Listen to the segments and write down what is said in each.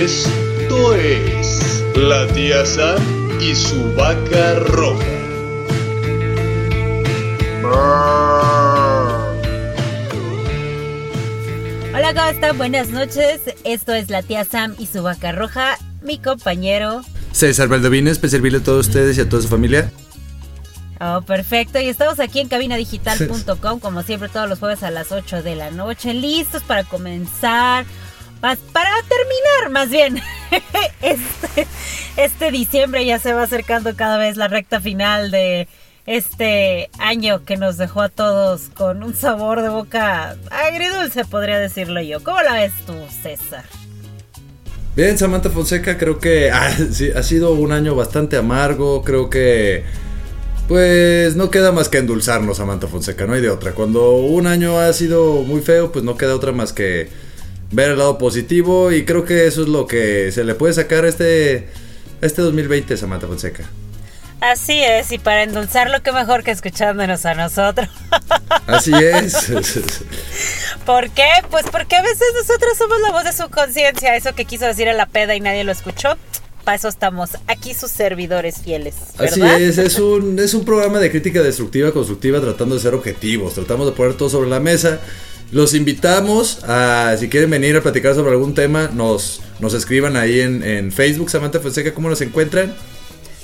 Esto es la tía Sam y su vaca roja. Hola, ¿cómo están? Buenas noches. Esto es la tía Sam y su vaca roja. Mi compañero. César Valdovines, para servirle a todos ustedes y a toda su familia. Oh, perfecto. Y estamos aquí en cabinadigital.com, como siempre, todos los jueves a las 8 de la noche, listos para comenzar. Para terminar, más bien. Este, este diciembre ya se va acercando cada vez la recta final de este año que nos dejó a todos con un sabor de boca agridulce, podría decirlo yo. ¿Cómo la ves tú, César? Bien, Samantha Fonseca, creo que ah, sí, ha sido un año bastante amargo. Creo que, pues, no queda más que endulzarnos, Samantha Fonseca, no hay de otra. Cuando un año ha sido muy feo, pues no queda otra más que ver el lado positivo. Y creo que eso es lo que se le puede sacar a este, a este 2020, Samantha Fonseca. Así es, y para endulzarlo, qué mejor que escuchándonos a nosotros. Así es. ¿Por qué? Pues porque a veces nosotros somos la voz de su conciencia, eso que quiso decir en la peda y nadie lo escuchó. Para eso estamos aquí sus servidores fieles. ¿verdad? Así es, es un, es un programa de crítica destructiva, constructiva, tratando de ser objetivos. Tratamos de poner todo sobre la mesa. Los invitamos a, si quieren venir a platicar sobre algún tema, nos, nos escriban ahí en, en Facebook, Samantha Fonseca, ¿cómo nos encuentran?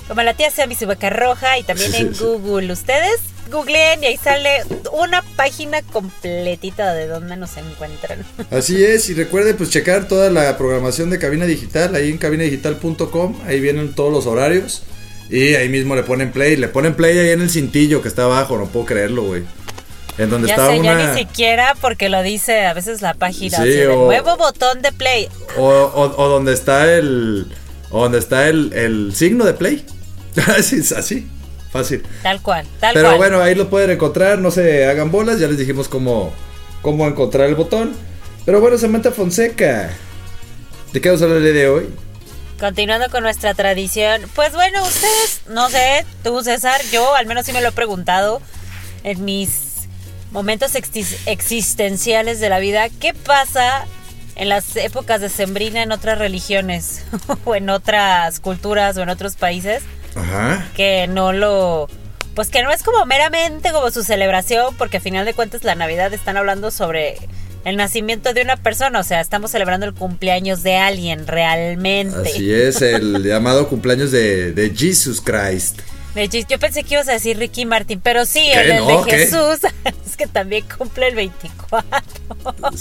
Como la tía Sammy su vaca roja y también en Google. Ustedes googleen y ahí sale una página completita de dónde nos encuentran. Así es, y recuerden pues checar toda la programación de Cabina Digital ahí en cabinadigital.com, ahí vienen todos los horarios y ahí mismo le ponen play, le ponen play ahí en el cintillo que está abajo, no puedo creerlo, güey. En donde ya está sé, una... ya ni siquiera porque lo dice a veces la página. Sí, así de o- nuevo botón de play. O, o- o donde está el... O donde está el, el signo de play. así, así, fácil. Tal cual, tal Pero cual. bueno, ahí lo pueden encontrar, no se hagan bolas, ya les dijimos cómo, cómo encontrar el botón. Pero bueno, Samantha Fonseca, ¿de qué vamos a hablar de hoy? Continuando con nuestra tradición. Pues bueno, ustedes, no sé, tú César, yo al menos sí me lo he preguntado en mis momentos exis- existenciales de la vida. ¿Qué pasa en las épocas de sembrina en otras religiones o en otras culturas o en otros países? Ajá. que no lo pues que no es como meramente como su celebración porque a final de cuentas la Navidad están hablando sobre el nacimiento de una persona, o sea, estamos celebrando el cumpleaños de alguien realmente. Así es, el llamado cumpleaños de, de Jesus Christ. Yo pensé que ibas a decir Ricky Martin, pero sí, ¿Qué? el, el No, de ¿qué? Jesús es que también cumple el 24.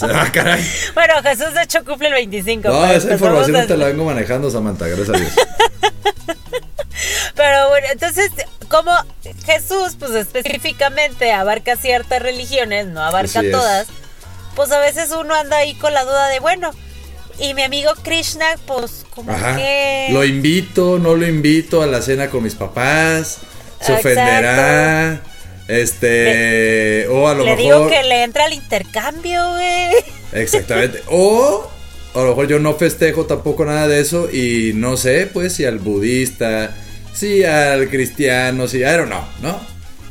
Ah, caray. Bueno, Jesús de hecho cumple el 25. No, esa pues información no te la vengo manejando, Samantha, gracias a Dios. Pero bueno, entonces, como Jesús, pues específicamente abarca ciertas religiones, no abarca Así es. todas, pues a veces uno anda ahí con la duda de, bueno, y mi amigo Krishna, pues como Ajá. que... Lo invito, no lo invito a la cena con mis papás. Se Exacto. ofenderá. Este. o a lo le mejor. digo que le entra al intercambio, güey. Exactamente. O a lo mejor yo no festejo tampoco nada de eso y no sé, pues, si al budista, si al cristiano, si, I don't know, ¿no?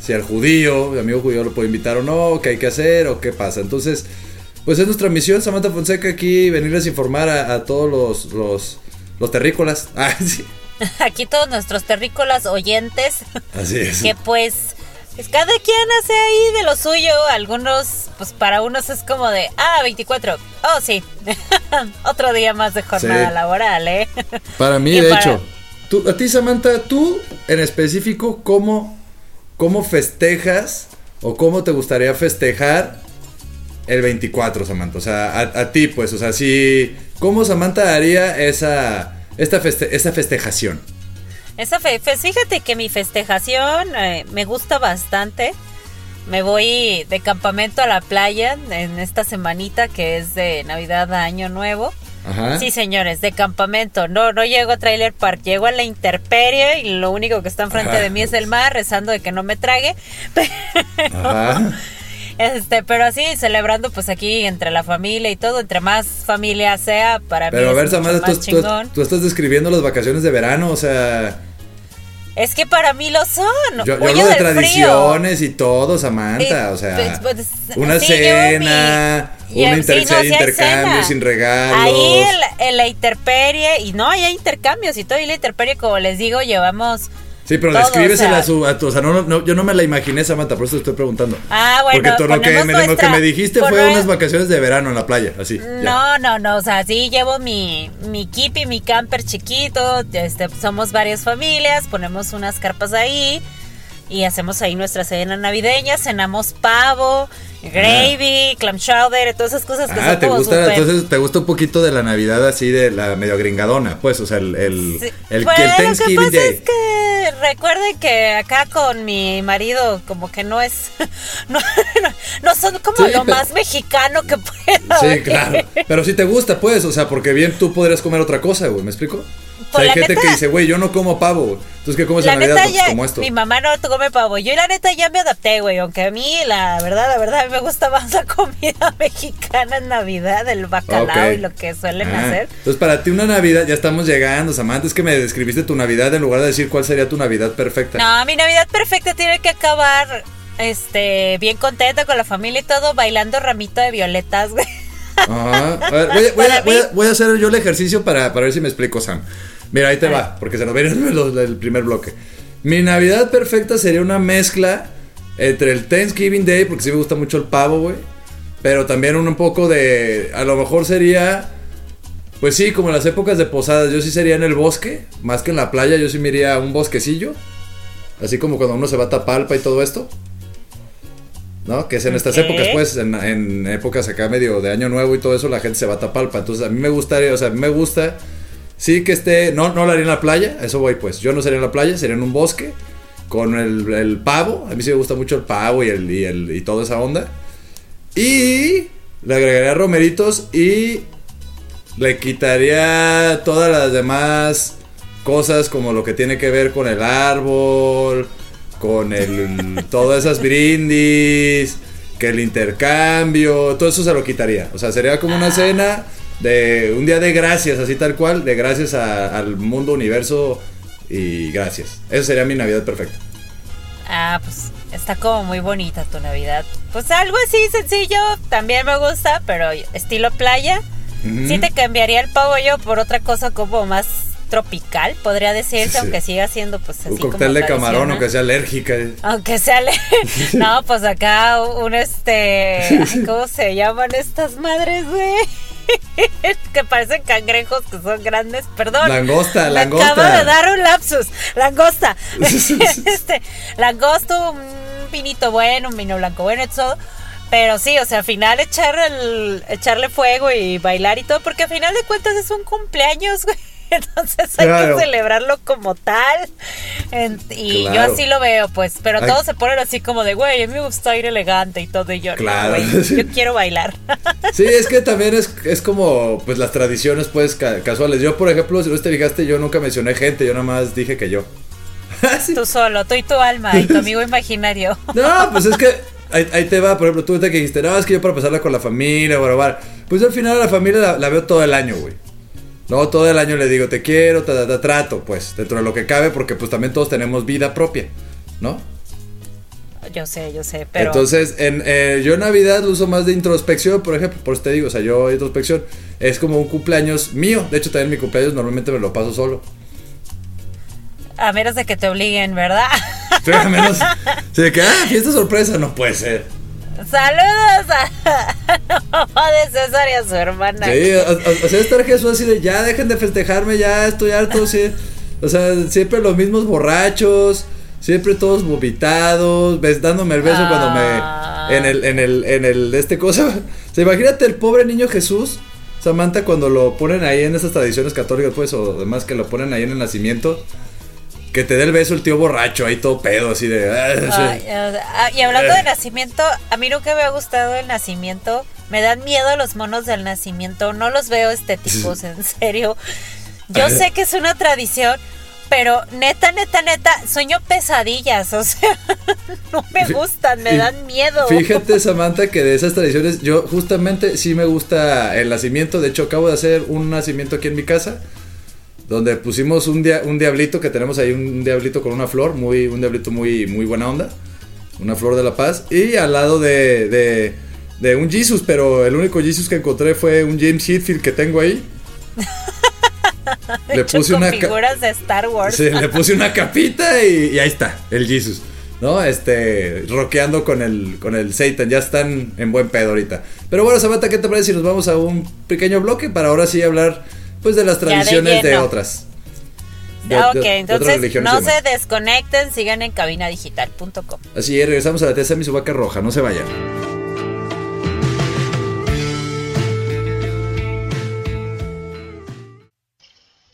Si al judío, mi amigo judío lo puedo invitar o no, qué hay que hacer o qué pasa. Entonces, pues es nuestra misión, Samantha Fonseca, aquí venirles a informar a, a todos los, los, los terrícolas. Ah, sí. Aquí todos nuestros terrícolas oyentes, Así es. que pues, pues cada quien hace ahí de lo suyo. Algunos, pues para unos es como de, ah, 24. Oh, sí. Otro día más de jornada Sí. laboral, ¿eh? Para mí, Y de para- hecho. Tú, a ti, Samantha, tú en específico, ¿cómo, ¿cómo festejas o cómo te gustaría festejar el 24, Samantha? O sea, a, a ti, pues, o sea, si, ¿cómo Samantha haría esa, esta, feste- festejación? Esa fe, fíjate que mi festejación eh, me gusta bastante. Me voy de campamento a la playa en esta semanita que es de Navidad a Año Nuevo. Ajá. Sí, señores, de campamento. No, no llego a Trailer Park, llego a la intemperie y lo único que está enfrente Ajá. de mí es el mar, rezando de que no me trague. Ajá. Este, pero así celebrando pues aquí entre la familia y todo, entre más familia sea, para Pero a mí ver, es mucho Samantha, tú, más tú- tú estás describiendo las vacaciones de verano, o sea, Es que para mí lo son. Yo, yo hablo de del frío. tradiciones y todo, Samantha. O sea, pues, pues, una sí, cena, mi- un inter- sí, si sí hay intercambio sin regalos. Ahí en, en la interperie, y no, ahí hay intercambios y todo, y la interperie, como les digo, llevamos... Sí, pero todo, descríbesela o sea- a su, a tu, o sea, no, no, yo no me la imaginé, Samantha, por eso te estoy preguntando. Ah, bueno, Porque todo lo que, me, lo que me dijiste fue unas vacaciones de verano en la playa, así. ya. No, no, no, o sea, sí llevo mi, mi kip y mi camper chiquito, este, somos varias familias, ponemos unas carpas ahí y hacemos ahí nuestra cena navideña, cenamos pavo, gravy, clam chowder, todas esas cosas que Ah, son te como gusta, súper- entonces te gusta un poquito de la Navidad así de la medio gringadona, pues, o sea, el, el, Sí. el, Pues, el lo que Thanksgiving pasa Day. es que recuerden que acá con mi marido como que no es no, no, no son como Sí, lo pero- más mexicano que pueda Sí, haber. claro. Pero si te gusta, pues, o sea, porque bien tú podrías comer otra cosa, güey, ¿me explico? O sea, hay la gente neta- que dice, güey, yo no como pavo. Entonces, ¿qué comes La en Navidad? neta ya, como esto. mi mamá no come pavo. Yo la neta ya me adapté, güey. Aunque a mí, la verdad, la verdad, a mí me gusta más la comida mexicana en Navidad, el bacalao y lo que suelen Ah, hacer. Entonces, para ti una Navidad, ya estamos llegando, Samantha, es que me describiste tu Navidad en lugar de decir cuál sería tu Navidad perfecta. No, mi Navidad perfecta tiene que acabar, este, bien contenta con la familia y todo, bailando ramito de violetas, güey. Ajá. A ver, voy, a- voy a, voy a- voy a hacer yo el ejercicio para, para ver si me explico, Sam. Mira, ahí te va, porque se nos viene el, primer bloque. Mi Navidad perfecta sería una mezcla entre el Thanksgiving Day, porque sí me gusta mucho el pavo, güey. Pero también un, poco de. A lo mejor sería. Pues sí, como en las épocas de posadas. Yo sí sería en el bosque, más que en la playa. Yo sí me iría a un bosquecillo. Así como cuando uno se va a Tapalpa y todo esto. ¿No? Que es en estas épocas, pues, en, en épocas acá medio de año nuevo y todo eso, la gente se va a Tapalpa. Entonces, a mí me gustaría, o sea, a mí me gusta, sí que esté, no, no lo haría en la playa, eso voy, pues. Yo no sería en la playa, sería en un bosque, con el, el pavo. A mí sí me gusta mucho el pavo y, el, y, el, y toda esa onda. Y le agregaría romeritos y le quitaría todas las demás cosas como lo que tiene que ver con el árbol, con el todas esas brindis, que el intercambio, todo eso se lo quitaría. O sea, sería como una cena de un día de gracias, así tal cual, de gracias a- al mundo, universo y gracias. Eso sería mi Navidad perfecta. Ah, pues está como muy bonita tu Navidad. Pues algo así sencillo, también me gusta, pero estilo playa. Ujú. Sí te cambiaría el pavo yo por otra cosa como más tropical, podría decirse, Sí. aunque siga siendo pues así un como cóctel de camarón, aunque sea alérgica. Aunque sea le- No, pues acá un este ay, ¿cómo se llaman estas madres, güey? que parecen cangrejos que son grandes, perdón. Langosta, Me langosta. acabo de dar un lapsus. Langosta. este, langosto, un vinito bueno, un vino blanco bueno, todo. Pero sí, o sea, al final echar el, echarle fuego y bailar y todo, porque al final de cuentas es un cumpleaños, güey. Entonces hay Claro. que celebrarlo como tal. En- y yo así lo veo, pues. Pero Ay. todos se ponen así como de, güey, a mí me gusta ir elegante y todo. Y yo, no, Claro. güey, yo quiero bailar. Sí, es que también es, es como pues las tradiciones pues ca- casuales. Yo, por ejemplo, si no te fijaste, yo nunca mencioné gente, yo nada más dije que yo. Tú solo, tú y tu alma y tu amigo imaginario. No, pues es que ahí, ahí te va, por ejemplo, tú ahorita que dijiste, no, es que yo para pasarla con la familia, bueno, bueno. Pues al final la familia la, la veo todo el año, güey. No, todo el año le digo, te quiero, te, te trato, pues, dentro de lo que cabe, porque pues también todos tenemos vida propia, ¿no? Yo sé, yo sé, pero. Entonces, en, eh, yo en Navidad lo uso más de introspección, por ejemplo, por eso te digo, o sea, yo introspección es como un cumpleaños mío. De hecho, también mi cumpleaños normalmente me lo paso solo. A menos de que te obliguen, ¿verdad? Sí, a menos. de que, ah, fiesta sorpresa, no puede ser. Saludos a de César y a su hermana. Sí, o, sea, estar Jesús así de, ya dejen de festejarme, ya estoy harto, sí. O sea, siempre los mismos borrachos, siempre todos vomitados, ves, dándome el beso cuando Ah. me. En el, en el, en el, este cosa. O sea, imagínate el pobre niño Jesús, Samantha, cuando lo ponen ahí en esas tradiciones católicas, pues, o demás que lo ponen ahí en el nacimiento. Que te dé el beso el tío borracho, ahí todo pedo, así de. ah. Ay, ah, y hablando Eh. de nacimiento, a mí nunca me ha gustado el nacimiento. Me dan miedo los monos del nacimiento. No los veo estéticos, en serio. Yo sé que es una tradición, pero neta, neta, neta, sueño pesadillas. O sea, no me gustan, me dan miedo. Fíjate, Samantha, que de esas tradiciones, yo justamente sí me gusta el nacimiento. De hecho, acabo de hacer un nacimiento aquí en mi casa. donde pusimos un, dia- un diablito que tenemos ahí, un diablito con una flor, muy, un diablito muy, muy buena onda, una flor de la paz, y al lado de, de, de un Jesus, pero el único Jesus que encontré fue un James Hetfield que tengo ahí. Le puse una figuras de Star Wars. Sí, le puse una capita y, y ahí está, el Jesus. ¿No? Este, rockeando con el, con el Satan. Ya están en buen pedo ahorita. Pero bueno, Samantha, ¿qué te parece si nos vamos a un pequeño bloque para ahora sí hablar, pues, de las de tradiciones de, otras? De- Ah, ok, de entonces religiones no se desconecten, sigan en cabinadigital.com. Así es, regresamos a la Tesa mi vaca roja, no se vayan.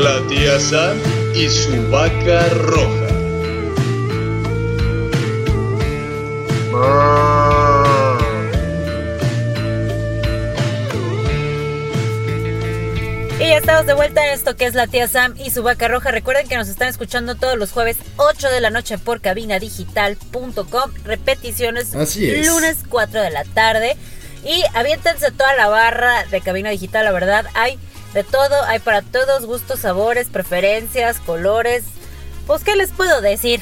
La tía Sam y su vaca roja. Y ya estamos de vuelta en esto que es la tía Sam y su vaca roja. Recuerden que nos están escuchando todos los jueves 8 de la noche por cabinadigital.com. Repeticiones Así es. lunes 4 de la tarde. Y aviéntense toda la barra de cabina digital, la verdad. Hay de todo, hay para todos, gustos, sabores, preferencias, colores. Pues, ¿qué les puedo decir?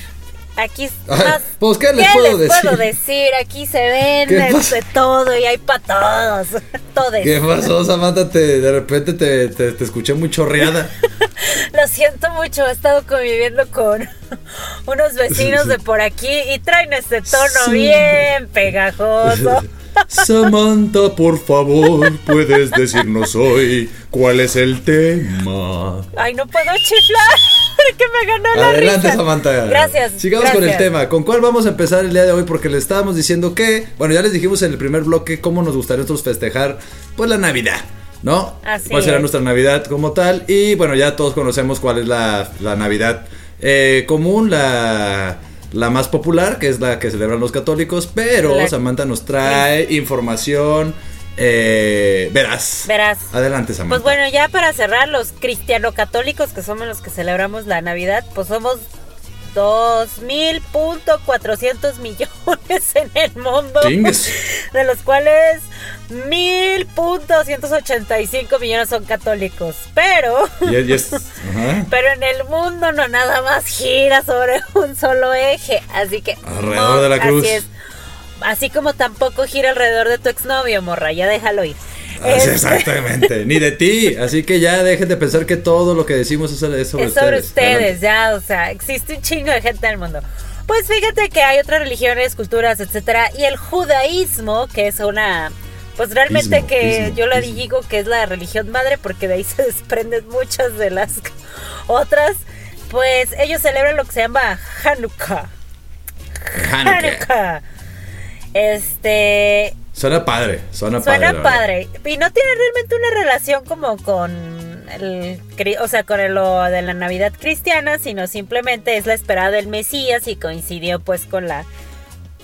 Aquí más. pues, ¿qué les puedo decir? decir? Aquí se ¿Qué vende de todo y hay para todos. Todos. ¿Qué pasó, Samantha? Te, de repente te, te, te escuché muy chorreada. Lo siento mucho, he estado conviviendo con unos vecinos de por aquí y traen este tono Sí. bien pegajoso. Samantha, por favor, puedes decirnos hoy cuál es el tema. Ay, no puedo chiflar, que me ganó la Adelante, risa. Samantha. Gracias. Sigamos con el tema. ¿Con cuál vamos a empezar el día de hoy? Porque les estábamos diciendo que, bueno, ya les dijimos en el primer bloque cómo nos gustaría nosotros festejar, pues la Navidad, ¿no? Así ¿Cuál será es. nuestra Navidad como tal? Y bueno, ya todos conocemos cuál es la, la Navidad eh, común, la, la más popular, que es la que celebran los católicos, pero La- Samantha nos trae información. Eh, verás. Verás. Adelante, Samantha. Pues bueno, ya para cerrar, los cristiano-católicos, que somos los que celebramos la Navidad, pues somos 2.400 millones en el mundo. De los cuales 1.285 millones son católicos. Pero, Y es- y es- ajá. pero en el mundo no nada más gira sobre un solo eje. Así que. Alrededor de la cruz. Así es. Así como tampoco gira alrededor de tu exnovio, morra. Ya déjalo ir. Este- exactamente, ni de ti. Así que ya dejen de pensar que todo lo que decimos es, sobre es sobre ustedes. ustedes, ya, o sea, existe un chingo de gente en el mundo. Pues fíjate que hay otras religiones, culturas, etcétera, y el judaísmo, que es una, pues realmente Ismo, que ismo, yo la ismo. digo que es la religión madre, porque de ahí se desprenden muchas de las otras, pues ellos celebran lo que se llama Hanukkah. Hanukkah. Hanukkah. Este, Suena padre, suena, Suena padre. la padre. Y no tiene realmente una relación como con el, o sea, con el- lo de la Navidad cristiana, sino simplemente es la esperada del Mesías y coincidió pues con la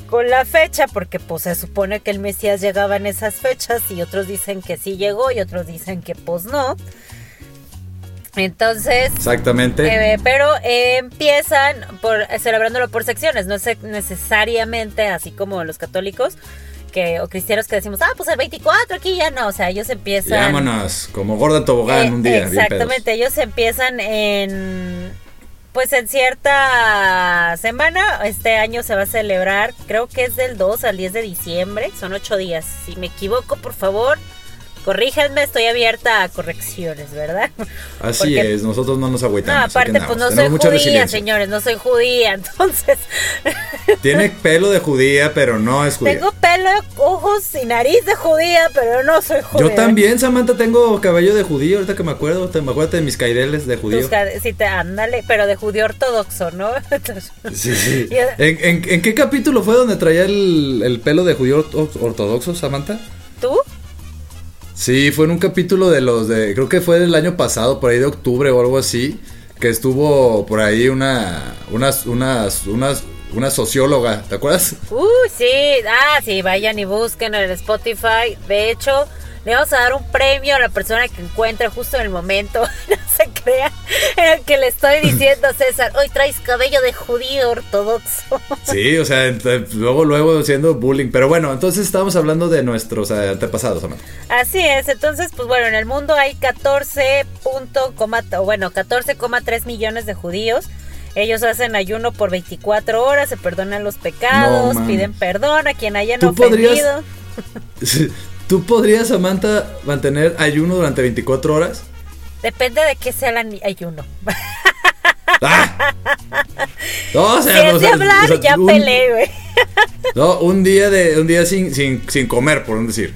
con la fecha porque pues se supone que el Mesías llegaba en esas fechas y otros dicen que sí llegó y otros dicen que pues no. Entonces, Exactamente. eh, pero eh, empiezan por celebrándolo por secciones, no es necesariamente así como los católicos que o cristianos que decimos, ah, pues el 24 aquí ya no, o sea, ellos empiezan Vámonos, como gorda en tobogán eh, un día. exactamente, ellos empiezan en pues en cierta semana, este año se va a celebrar, creo que es del 2 al 10 de diciembre, son ocho días, si me equivoco, por favor, corríjanme, estoy abierta a correcciones, ¿verdad? Así Porque- es, nosotros no nos agüitamos. No, aparte, pues no soy judía, resiliencia. señores, no soy judía, entonces Tiene pelo de judía, pero no es judía. tengo pelo, ojos y nariz de judía, pero no soy judía. Yo también, Samantha, tengo cabello de judío, ahorita que me acuerdo, te me acuerdo de mis caireles de judío. Tus sí, te, ándale, pero de judío ortodoxo, ¿no? Entonces, Sí, sí. ¿En, en, en qué capítulo fue donde traía el, el pelo de judío orto- ortodoxo, Samantha? ¿Tú? Sí, fue en un capítulo de los de, creo que fue del año pasado, por ahí de octubre o algo así, que estuvo por ahí una, unas, unas, unas, una socióloga, ¿te acuerdas? Uy, sí, ah, sí, vayan y busquen en el Spotify. De hecho, le vamos a dar un premio a la persona que encuentre justo en el momento, no se el que le estoy diciendo a César, hoy traes cabello de judío ortodoxo. Sí, o sea, luego, luego haciendo bullying, pero bueno, entonces estábamos hablando de nuestros eh, antepasados, Samantha. Así es, entonces, pues bueno, en el mundo hay 14 punto coma- bueno, 14,3 millones de judíos. Ellos hacen ayuno por 24 horas, se perdonan los pecados, No, piden perdón a quien hayan ¿Tú podrías- ofendido. ¿Tú podrías, Samantha, mantener ayuno durante 24 horas? Depende de qué sea el ayuno. ¡Ah! No, o Si sea, es o de hablar, o sea, ya un- peleé, güey. No, un día de un día sin, sin, sin comer, por un decir.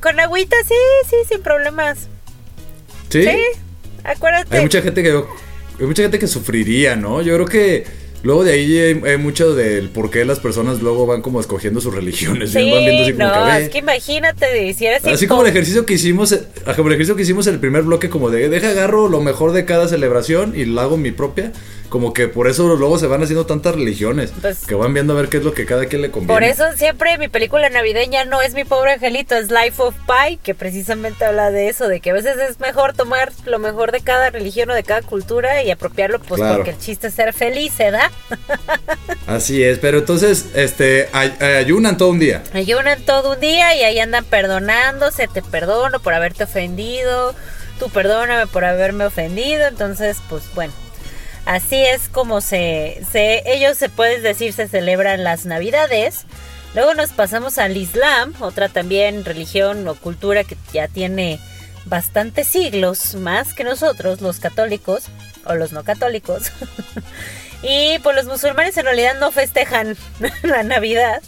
Con agüita, sí, sí, sin problemas. ¿Sí? Sí, acuérdate. Hay mucha gente que hay mucha gente que sufriría, ¿no? Yo creo que luego de ahí hay, hay mucho del por qué las personas luego van como escogiendo sus religiones, Sí, van viendo así como no, que es que imagínate, si eres Así como el ejercicio que hicimos, eh, como el ejercicio que hicimos en el primer bloque, como de deja agarro lo mejor de cada celebración y lo hago mi propia, como que por eso luego se van haciendo tantas religiones, Pues- que van viendo a ver qué es lo que cada quien le conviene. Por eso siempre mi película navideña no es mi pobre angelito, es Life of Pi, que precisamente habla de eso, de que a veces es mejor tomar lo mejor de cada religión o de cada cultura y apropiarlo, pues Claro. porque el chiste es ser feliz, ¿se da? Así es, pero entonces, este, ay- ayunan todo un día. Ayunan todo un día y ahí andan perdonándose, te perdono por haberte ofendido, tú perdóname por haberme ofendido, entonces pues bueno, así es como se, se ellos se puede decir se celebran las navidades. Luego nos pasamos al Islam, otra también religión o cultura que ya tiene bastantes siglos más que nosotros, los católicos o los no católicos. y pues los musulmanes en realidad no festejan la Navidad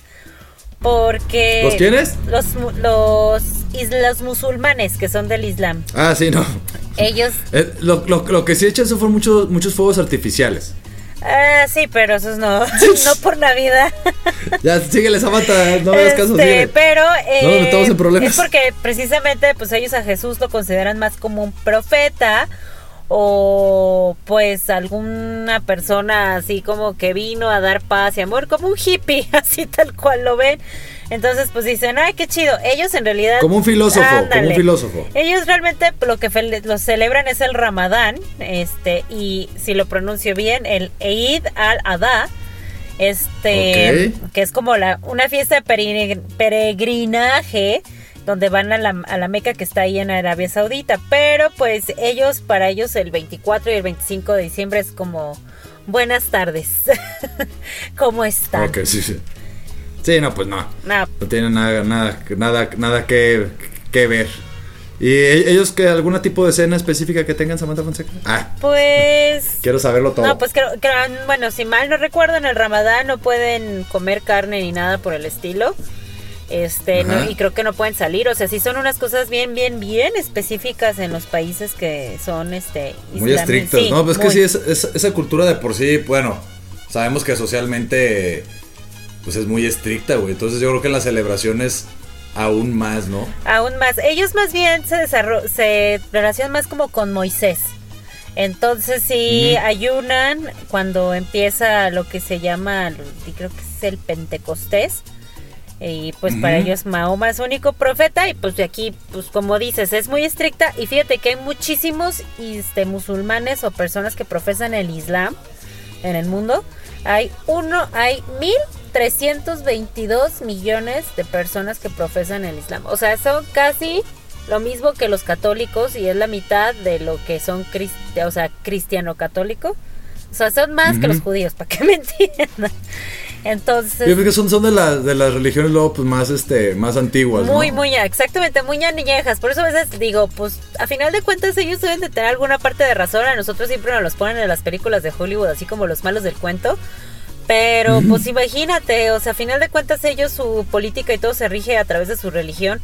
porque ¿Los quiénes? los los is- los musulmanes que son del Islam. Ah, sí, no. Ellos Eh, lo, lo- lo que sí echan son muchos, muchos fuegos artificiales. ah, sí, pero esos no no por Navidad. Ya, síguele, Samantha, no hagas caso, Este, pero eh, No nos metamos en problemas. es porque precisamente pues ellos a Jesús lo consideran más como un profeta o pues alguna persona así como que vino a dar paz y amor como un hippie así tal cual lo ven. Entonces pues dicen ay qué chido ellos en realidad Como un filósofo, como un filósofo. ellos realmente lo que lo celebran es el Ramadán, este, y si lo pronuncio bien, el Eid al-Adha, este, que es como la, una fiesta de peregrin- peregrinaje donde van a la, a la Meca que está ahí en Arabia Saudita, pero pues ellos, para ellos el 24 y el 25 de diciembre es como buenas tardes, ¿cómo están? Ok, sí, sí. Sí, no, pues no. No, No tiene nada, nada, nada, nada que, que ver. ¿Y e- ellos que algún tipo de escena específica que tengan Samantha Fonseca? Ah, pues quiero saberlo todo. No, pues creo, creo- bueno, si mal no recuerdo, en el Ramadán no pueden comer carne ni nada por el estilo. Este, no, y creo que no pueden salir, o sea, sí son unas cosas bien, bien, bien específicas en los países que son, este, Muy islami- estrictos, sí, ¿no? Pues que sí, es, es- esa cultura de por sí, bueno, sabemos que socialmente, pues es muy estricta, güey. Entonces yo creo que en las celebraciones aún más, ¿no? Aún más, ellos más bien se desarro- se relacionan más como con Moisés. Entonces sí ayunan cuando empieza lo que se llama, creo que es el Pentecostés. Y pues para ellos Mahoma es único profeta y pues de aquí, pues como dices, es muy estricta. Y fíjate que hay muchísimos este, musulmanes o personas que profesan el Islam en el mundo. Hay uno, hay 1.322 millones de personas que profesan el Islam. O sea, son casi lo mismo que los católicos y es la mitad de lo que son cristi- o sea, cristiano católico. O sea, son más que los judíos, para que me entiendan. Entonces... Yo creo que son, son de, las de las religiones luego pues más, este, más antiguas. Muy, ¿no? muy, exactamente, muy ñañejas. Por eso a veces digo, pues a final de cuentas ellos deben de tener alguna parte de razón. A nosotros siempre nos los ponen en las películas de Hollywood, así como los malos del cuento. Pero pues imagínate, o sea, a final de cuentas ellos su política y todo se rige a través de su religión.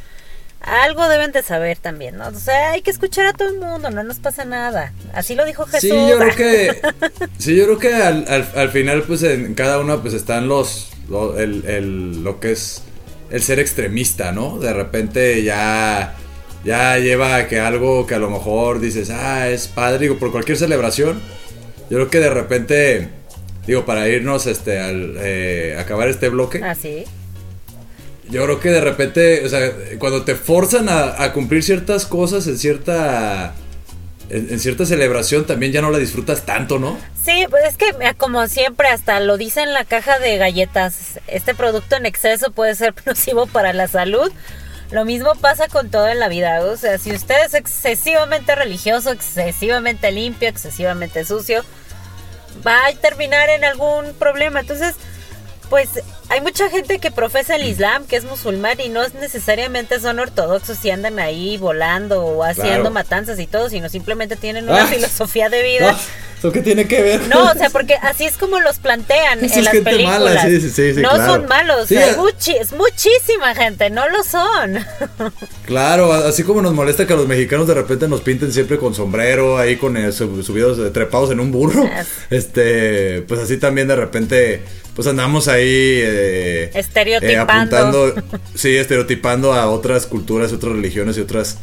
Algo deben de saber también, ¿no? O sea, hay que escuchar a todo el mundo, no nos pasa nada. Así lo dijo Jesús. Sí, yo creo que, sí, yo creo que al, al, al final, pues en cada uno, pues están los, lo, el, el, lo que es el ser extremista, ¿no? De repente ya, ya lleva a que algo que a lo mejor dices, ah, es padre, digo, por cualquier celebración. Yo creo que de repente, digo, para irnos, este, al eh, acabar este bloque. Ah, sí. Yo creo que de repente, o sea, cuando te forzan a, cumplir ciertas cosas en cierta en, cierta celebración también ya no la disfrutas tanto, ¿no? Sí, pues es que como siempre hasta lo dice en la caja de galletas, este producto en exceso puede ser nocivo para la salud. Lo mismo pasa con todo en la vida, o sea, si usted es excesivamente religioso, excesivamente limpio, excesivamente sucio, va a terminar en algún problema. Entonces, pues hay mucha gente que profesa el Islam, que es musulmán y no necesariamente son ortodoxos y andan ahí volando o haciendo claro. matanzas y todo, sino simplemente tienen una ah, filosofía de vida. Ah, ¿Eso qué tiene que ver? No, o sea, porque así es como los plantean Eso en es las gente películas. Mala, sí, sí, sí, no claro. son malos, Sí, muchi- es muchísima gente, no lo son. Claro, así como nos molesta que a los mexicanos de repente nos pinten siempre con sombrero, ahí con eh, sub- subidos eh, trepados en un burro. Este, pues así también de repente, pues andamos ahí eh, Estereotipando. apuntando, sí, estereotipando a otras culturas, otras religiones y otras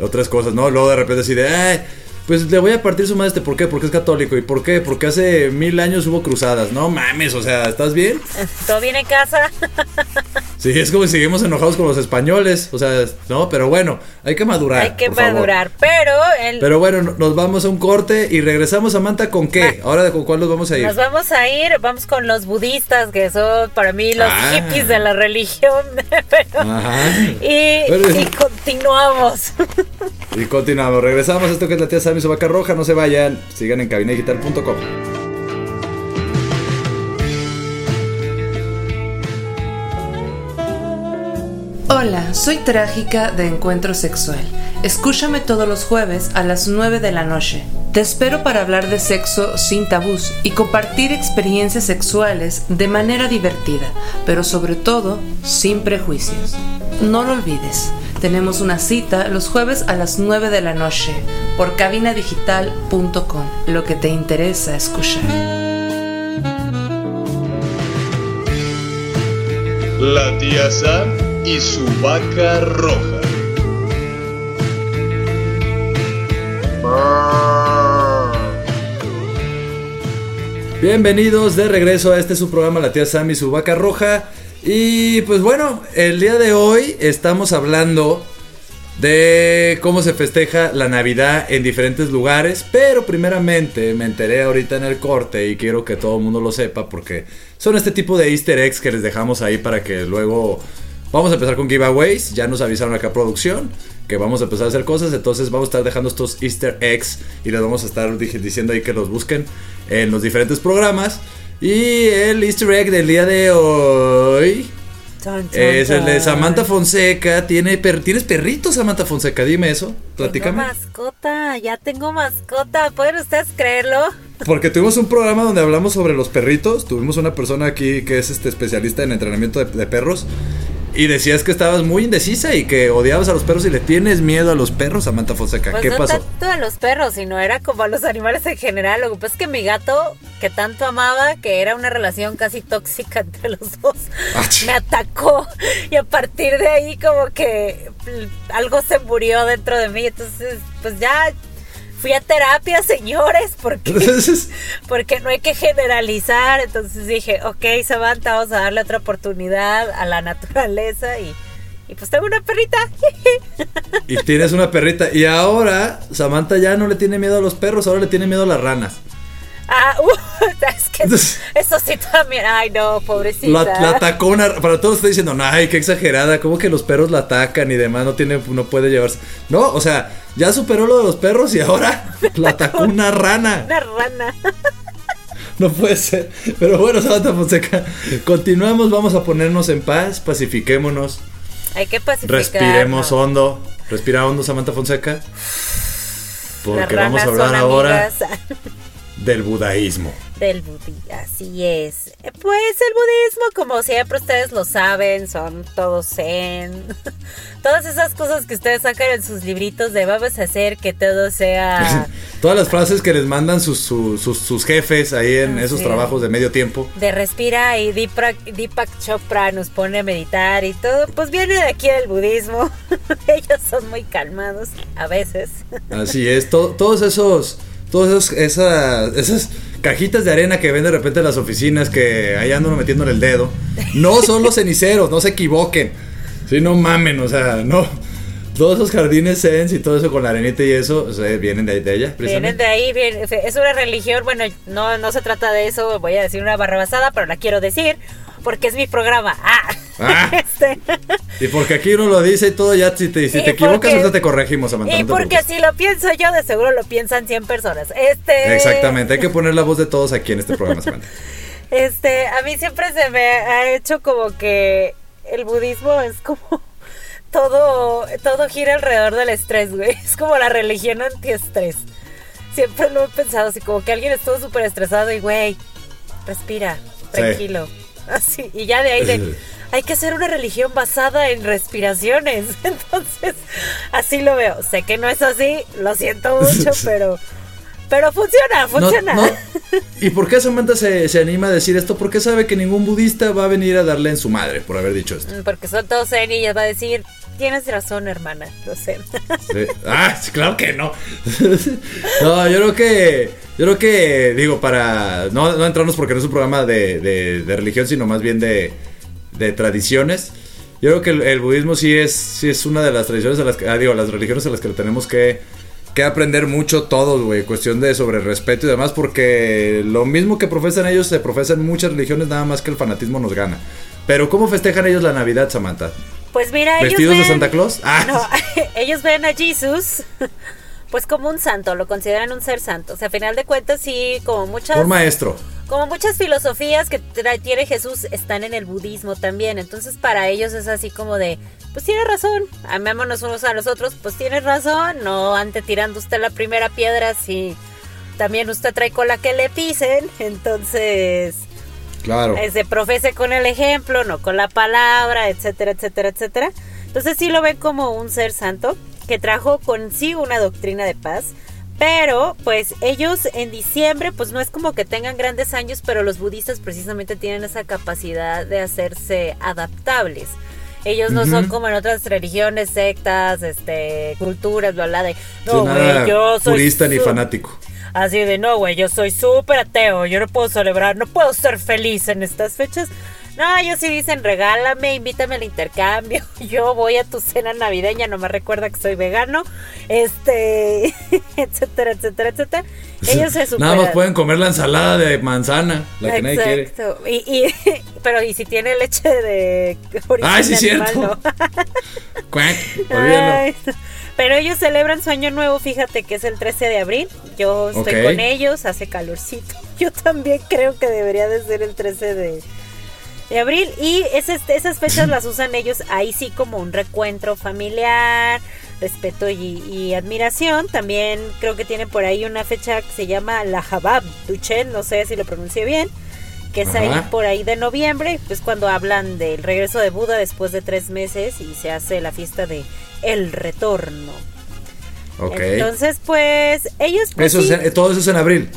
otras cosas, ¿no? Luego de repente así de, "Ay, pues le voy a partir su madre este, ¿por qué? Porque es católico. ¿Y por qué? Porque hace mil años hubo cruzadas. No mames, o sea, ¿estás bien? ¿Todo bien en casa? Sí, es como si seguimos enojados con los españoles. O sea, no, pero bueno, hay que madurar. Hay que favor. madurar, pero el, Pero bueno, no- nos vamos a un corte y regresamos, Samantha, ¿con qué? Ahora, ¿con cuál nos vamos a ir? nos vamos a ir, vamos con los budistas, que son para mí los Ah. hippies de la religión. pero- Ajá. y, Pero- y continuamos. Y continuamos. Regresamos a esto que es la tía Sammy su vaca roja. No se vayan. Sigan en cabinadigital.com. Hola, soy Trágica de Encuentro Sexual. Escúchame todos los jueves a las 9 de la noche. Te espero para hablar de sexo sin tabús y compartir experiencias sexuales de manera divertida, pero sobre todo sin prejuicios. No lo olvides, tenemos una cita los jueves a las 9 de la noche por cabinadigital.com, lo que te interesa escuchar. La tía Sam y su vaca roja. Bienvenidos de regreso a este su programa La tía Sammy su vaca roja. Y pues bueno, el día de hoy estamos hablando de cómo se festeja la Navidad en diferentes lugares. Pero primeramente me enteré ahorita en el corte y quiero que todo el mundo lo sepa porque son este tipo de easter eggs que les dejamos ahí para que luego... Vamos a empezar con giveaways, ya nos avisaron acá producción que vamos a empezar a hacer cosas, entonces vamos a estar dejando estos easter eggs y les vamos a estar diciendo ahí que los busquen en los diferentes programas. Y el easter egg del día de hoy es el de. Samantha Fonseca. Tiene per- ¿Tienes perrito, Samantha Fonseca? Dime eso, Tengo platícame. mascota, ya tengo mascota. ¿Pueden ustedes creerlo? Porque tuvimos un programa donde hablamos sobre los perritos. Tuvimos una persona aquí que es este especialista en entrenamiento de, de perros. Y decías que estabas muy indecisa y que odiabas a los perros y le tienes miedo a los perros, Samantha Fonseca. Pues ¿Qué no pasó? tanto a los perros, sino era como a los animales en general. Lo que pasa es que mi gato, que tanto amaba, que era una relación casi tóxica entre los dos, Ah, me atacó. Y a partir de ahí como que algo se murió dentro de mí. Entonces, pues ya fui a terapia, señores, porque, Entonces, porque no hay que generalizar. Entonces dije, ok, Samantha, vamos a darle otra oportunidad a la naturaleza y... Y pues tengo una perrita. y tienes una perrita. Y ahora Samantha ya no le tiene miedo a los perros, ahora le tiene miedo a las ranas. Ah, uh, es que eso sí también. Ay, no, pobrecita. La, la atacó una. Para todos está diciendo, ay, qué exagerada. ¿Cómo que los perros la atacan y demás? No tiene, no puede llevarse. No, o sea, ya superó lo de los perros y ahora la atacó una rana. Una rana. no puede ser. Pero bueno, Samantha Fonseca, continuamos, vamos a ponernos en paz, pacifiquémonos. Hay que pacificar. Respiremos hondo. Respira hondo, Samantha Fonseca. Porque vamos a hablar ahora del budaísmo. Del budismo, así es. Pues el budismo, como siempre ustedes lo saben, son todos zen. Todas esas cosas que ustedes sacan en sus libritos de vamos a hacer que todo sea... Todas las frases que les mandan sus, sus, jefes ahí en esos trabajos de medio tiempo. De respira y Deepak, Deepak Chopra nos pone a meditar y todo, pues viene de aquí del budismo. Ellos son muy calmados a veces. Así es, todos esos todas esas, esas cajitas de arena que ven de repente en las oficinas que ahí andan metiéndole el dedo, no son los ceniceros, no se equivoquen. Sí, no mamen, o sea, no. Todos esos jardines Sens y todo eso con la arenita y eso, vienen de, de ella. Vienen de ahí, es una religión, bueno, no, no se trata de eso, voy a decir una barra basada, pero la quiero decir porque es mi programa. Ah. Ah. Este. Y porque aquí uno lo dice y todo, ya si te, si te equivocas, ahorita te corregimos, Samantha. Y porque si lo pienso yo, de seguro lo piensan 100 personas. Este. Exactamente, hay que poner la voz de todos aquí en este programa, Samantha. Este, a mí siempre se me ha hecho como que el budismo es como todo, todo gira alrededor del estrés, güey. Es como la religión antiestrés. Siempre lo he pensado, así como que alguien estuvo súper estresado y, güey, respira, tranquilo. Así, y ya de ahí de, hay que hacer una religión basada en respiraciones. Entonces, así lo veo. Sé que no es así, lo siento mucho, pero... Pero funciona, funciona. ¿Y por qué Samantha se, se, anima a decir esto? Porque sabe que ningún budista va a venir a darle en su madre por haber dicho esto. Porque son todos zen y ella va a decir, tienes razón, hermana, lo sé. Ah, claro que no. no, yo creo que, yo creo que, digo, para no, no entrarnos porque no es un programa de, de, religión, sino más bien de, de tradiciones. Yo creo que el, budismo sí es, sí es una de las tradiciones a las que, ah, digo, las religiones a las que tenemos que, que aprender mucho todos, güey. Cuestión de sobre respeto y demás, porque lo mismo que profesan ellos se profesan muchas religiones, nada más que el fanatismo nos gana. Pero ¿cómo festejan ellos la Navidad, Samantha? Pues mira, ¿Vestidos de Santa Claus? Ah. No, ellos ven a Jesús pues como un santo, lo consideran un ser santo. O sea, a final de cuentas sí, como muchas... Un maestro. Como muchas filosofías que tiene Jesús están en el budismo también. Entonces para ellos es así como de, pues tiene razón, amémonos unos a los otros, pues tiene razón, no ante tirando usted la primera piedra si también usted trae cola que le pisen. Entonces Claro. Se profese con el ejemplo, no con la palabra, etcétera, etcétera, etcétera. Entonces sí lo ven como un ser santo que trajo consigo una doctrina de paz. Pero pues ellos en diciembre pues no es como que tengan grandes años, pero los budistas precisamente tienen esa capacidad de hacerse adaptables. Ellos no son como en otras religiones, sectas, este, culturas, bla, bla, de... No, güey, yo soy... Purista ni fanático. Así de, no, güey, yo soy súper ateo, yo no puedo celebrar, no puedo ser feliz en estas fechas. No, ellos sí dicen, regálame, invítame al intercambio. Yo voy a tu cena navideña, no me recuerda que soy vegano. Este, etcétera, etcétera, etcétera. Ellos se superan. Nada más pueden comer la ensalada de manzana, la que nadie quiere. Y, y, pero, ¿y si tiene leche de Ay, sí, cierto. Cuac, pero ellos celebran su año nuevo, fíjate que es el 13 de abril. Yo estoy con ellos, hace calorcito. Yo también creo que debería de ser el 13 de, abril. Y esas fechas las usan ellos ahí sí como un recuentro familiar, respeto y, admiración. También creo que tienen por ahí una fecha que se llama la Habab Duchen, no sé si lo pronuncié bien que es ahí por ahí de noviembre, pues cuando hablan del regreso de Buda después de tres meses y se hace la fiesta de el retorno. Ok. Entonces, pues, ellos... Pues, eso todo eso es en abril.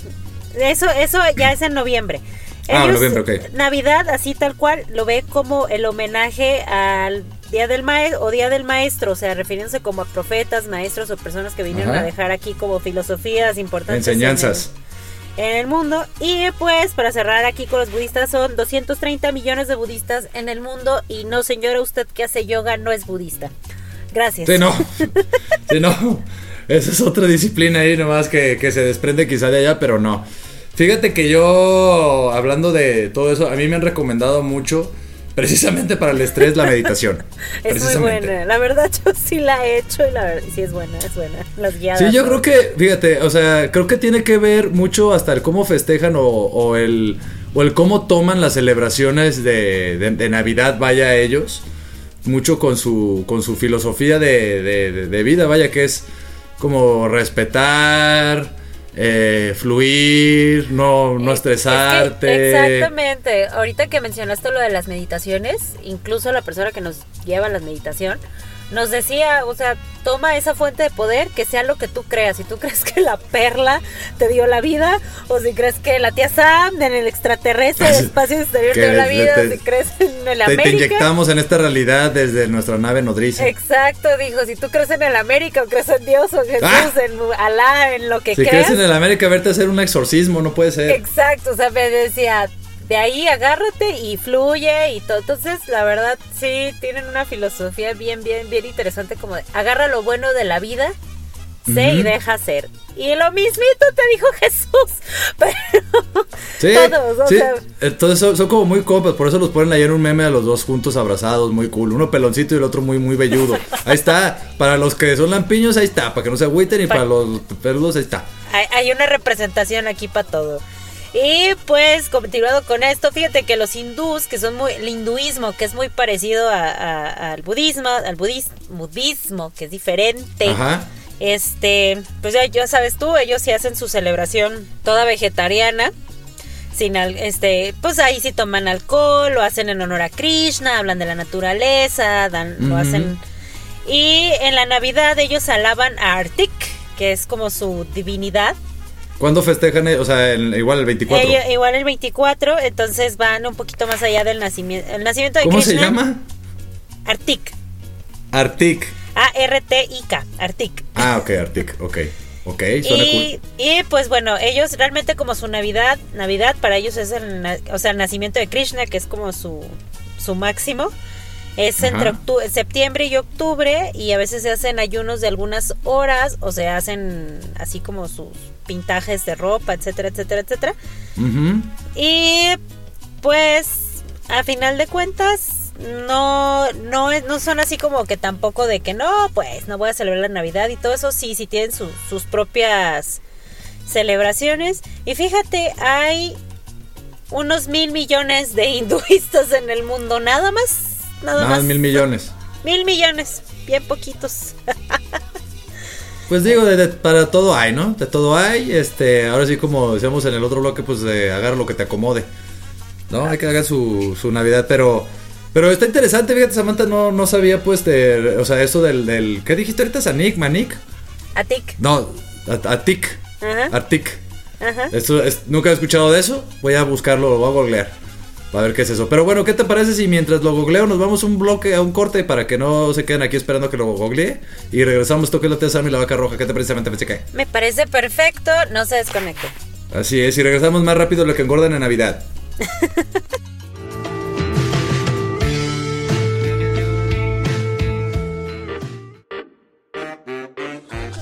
Eso, eso ya es en noviembre. ah, noviembre, ok. Navidad, así tal cual, lo ve como el homenaje al Día del Maestro o Día del Maestro, o sea, refiriéndose como a profetas, maestros o personas que vinieron a dejar aquí como filosofías importantes. Enseñanzas. En el, mundo. Y pues, para cerrar aquí con los budistas, son 230 millones de budistas en el mundo. Y no, señora, usted que hace yoga no es budista. Gracias. Sí, no. Sí, no. Esa es otra disciplina ahí nomás que, que se desprende quizá de allá, pero no. Fíjate que yo, hablando de todo eso, a mí me han recomendado mucho precisamente para el estrés la meditación. Es muy buena, la verdad yo sí la he hecho y la verdad sí es buena, es buena. Las guiadas. Sí, yo creo que, fíjate, o sea, creo que tiene que ver mucho hasta el cómo festejan o, o el o el cómo toman las celebraciones de, de, Navidad, vaya ellos, mucho con su, con su filosofía de, de vida, vaya que es como respetar, eh, fluir, no, no estresarte. exactamente. Ahorita que mencionaste lo de las meditaciones, incluso la persona que nos lleva a la meditación nos decía, o sea, toma esa fuente de poder que sea lo que tú creas. Si tú crees que la perla te dio la vida, o si crees que la tía Sam en el extraterrestre, el espacio exterior te dio la vida, o si crees en el América. Te inyectamos en esta realidad desde nuestra nave nodriza. Exacto, dijo, si tú crees en el América, o crees en Dios, o Jesús, ah. en Alá, en lo que creas. Si crees en el América, verte hacer un exorcismo, no puede ser. Exacto, o sea, me decía, de ahí agárrate y fluye y todo. Entonces, la verdad, sí, tienen una filosofía bien, bien, bien interesante como de agarra lo bueno de la vida, sé y deja ser. Y lo mismito te dijo Jesús. Pero todos, o sí. Entonces son, como muy copas, por eso los ponen en un meme a los dos juntos abrazados, muy cool. Uno peloncito y el otro muy, muy velludo. Ahí está. Para los que son lampiños, ahí está. Para que no se agüiten y para, los peludos, ahí está. hay una representación aquí para todo. Y pues, continuado con esto, fíjate que los hindús, que son muy, el hinduismo, que es muy parecido al budismo, al budismo, que es diferente. Este, pues ya, ya sabes tú, ellos sí hacen su celebración toda vegetariana sin este pues ahí sí toman alcohol lo hacen en honor a Krishna hablan de la naturaleza dan lo hacen. Y en la Navidad ellos alaban a Artik que es como su divinidad ¿Cuándo festejan? O sea, igual el 24. igual el 24, entonces van un poquito más allá del nacimiento, el nacimiento de ¿Cómo se llama? Artik. Artik. A-R-T-I-K, Artik. Ah, ok, Artik, ok. Ok, suena y, cool. Y pues bueno, ellos realmente como su Navidad, Navidad para ellos es el, o sea, el nacimiento de Krishna, que es como su, su máximo. Es entre septiembre y octubre y a veces se hacen ayunos de algunas horas o se hacen así como sus pintajes de ropa, etcétera, etcétera, etcétera. Y pues a final de cuentas no no no son así como que tampoco de que no, pues no voy a celebrar la Navidad y todo eso, sí, sí tienen sus propias celebraciones. Y fíjate, hay unos mil millones de hinduistas en el mundo, nada más. Nada más. mil millones. Mil millones, bien poquitos. Pues digo, para todo hay, ¿no? De todo hay. Este, ahora sí, como decíamos en el otro bloque, pues de agarra lo que te acomode. ¿No? Hay que haga su, su Navidad, pero. Pero está interesante, fíjate, Samantha no, no sabía, pues, de, o sea, eso del, del. ¿Qué dijiste ahorita? ¿Sanik? ¿Manik? Atik. No, Atik. Ajá. Atik. Ajá. Esto es, Nunca he escuchado de eso. Voy a buscarlo, lo voy a googlear. A ver qué es eso. Pero bueno, ¿qué te parece si mientras lo googleo nos vamos un bloque a un corte para que no se queden aquí esperando que lo googlee? Y regresamos, toque la tesa y la vaca roja. ¿Qué te parece, me Me parece perfecto, no se desconecte. Así es, y regresamos más rápido lo que engordan en Navidad.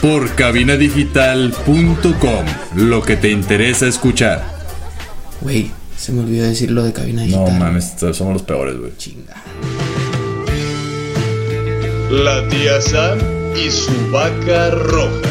por cabinadigital.com. Lo que te interesa escuchar. Güey, se me olvidó decir lo de cabina digital. No mames, somos los peores, güey. Chinga. La tía Sam y su vaca roja.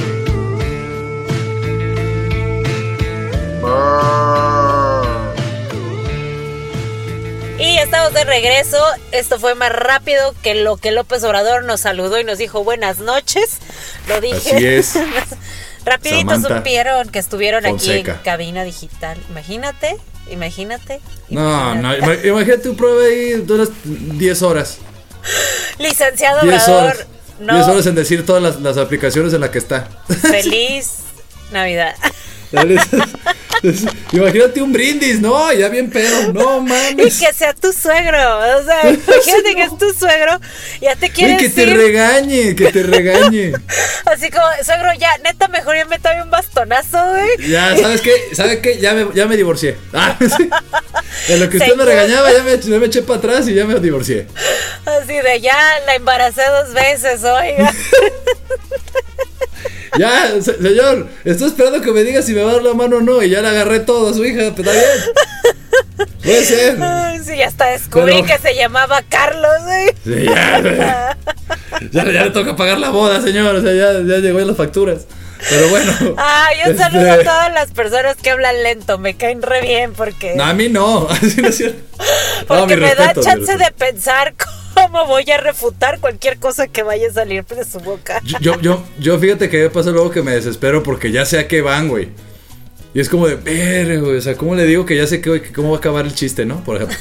Estamos de regreso. Esto fue más rápido que lo que López Obrador nos saludó y nos dijo buenas noches. Lo dije. Así es. Rapidito supieron que estuvieron aquí en cabina digital. Imagínate, imagínate. No, no, imagínate un prueba ahí duras 10 horas. Licenciado 10 horas. 10 horas en decir todas las, las aplicaciones en las que está. Feliz Navidad. Imagínate un brindis, no, ya bien pedo, no mames. Y que sea tu suegro, o sea, imagínate que es tu suegro, ya te quiere Y que te decir- regañe, que te regañe. Así como, suegro, ya, neta, mejor ya me doy un bastonazo, güey. Ya, ¿sabes qué? ¿Sabes qué? Ya me, ya me divorcié. Ah, sí. En lo que usted me regañaba, ya me, ya me eché para atrás y ya me divorcié. Así de, ya la embaracé dos veces, oiga. Ya, se- señor, estoy esperando que me diga si me va a dar la mano o no. Y ya le agarré todo a su hija, pero está bien. Puede ser. Sí, hasta descubrí Pero- que se llamaba Carlos. Sí, ya, ya, ya le toca pagar la boda, señor. O sea, ya, ya llegó en las facturas. Pero bueno. Ay, un este, saludo a todas las personas que hablan lento, me caen re bien porque, No, a mí no. Así no es cierto. No, porque mi me da respeto, chance de pensar cómo voy a refutar cualquier cosa que vaya a salir de su boca. Yo, yo, yo, fíjate que me pasa luego que me desespero porque ya sé a qué van, güey. Y es como de, ver, güey, o sea, ¿cómo le digo que ya sé que, que cómo va a acabar el chiste, no? Por ejemplo.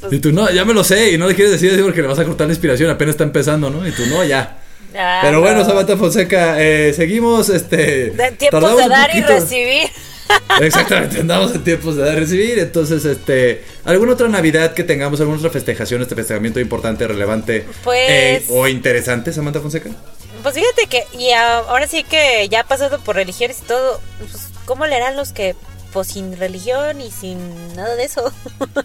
Pues Y tú, no, ya me lo sé, y no le quieres decir así porque le vas a cortar la inspiración, apenas está empezando, ¿no? Y tú, no, ya. Ah, Pero bueno, no. Samantha Fonseca, eh, seguimos, este... De tiempos de dar y recibir. Exactamente, andamos en tiempos de dar y recibir. Entonces, este, ¿alguna otra Navidad que tengamos, alguna otra festejación, este festejamiento importante, relevante Pues- eh, o interesante, Samantha Fonseca? Pues fíjate que, y ahora sí que ya pasado por religiones y todo, pues, ¿cómo le harán los que, pues sin religión y sin nada de eso?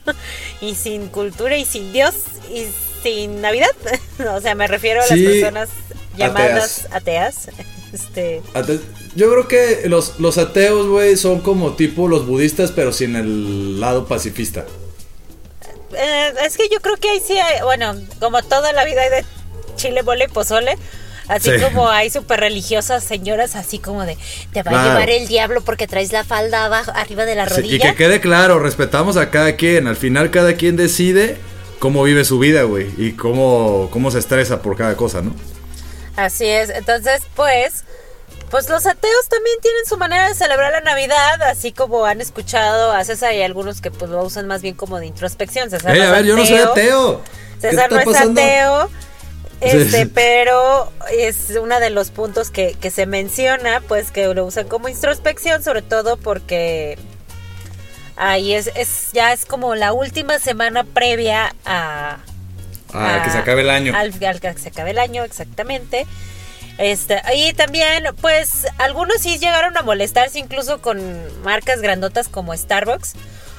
y sin cultura y sin Dios y sin Navidad. o sea, me refiero a las Sí, personas llamadas ateas. Este, Ate- Yo creo que los, los ateos, güey, son como tipo los budistas, pero sin el lado pacifista. eh, es que yo creo que ahí sí, hay- bueno, como toda la vida hay de chile, mole y pozole. Así Sí. como hay súper religiosas señoras, así como de te va Claro. a llevar el diablo porque traes la falda abajo, arriba de la Sí, rodilla. y que quede claro, respetamos a cada quien. Al final, cada quien decide cómo vive su vida, güey, y cómo, cómo se estresa por cada cosa, ¿no? Así es, entonces pues, pues los ateos también tienen su manera de celebrar la Navidad, así como han escuchado a César y algunos que pues lo usan más bien como de introspección. César Ey, no a ver, yo no soy ateo. ¿Qué César no es pasando? ateo, este, sí. pero es uno de los puntos que, que se menciona, pues que lo usan como introspección, sobre todo porque ahí es, es ya es como la última semana previa a Ah, que se acabe el año. Al, al que se acabe el año, exactamente. Este, y también, pues, algunos sí llegaron a molestarse incluso con marcas grandotas como Starbucks,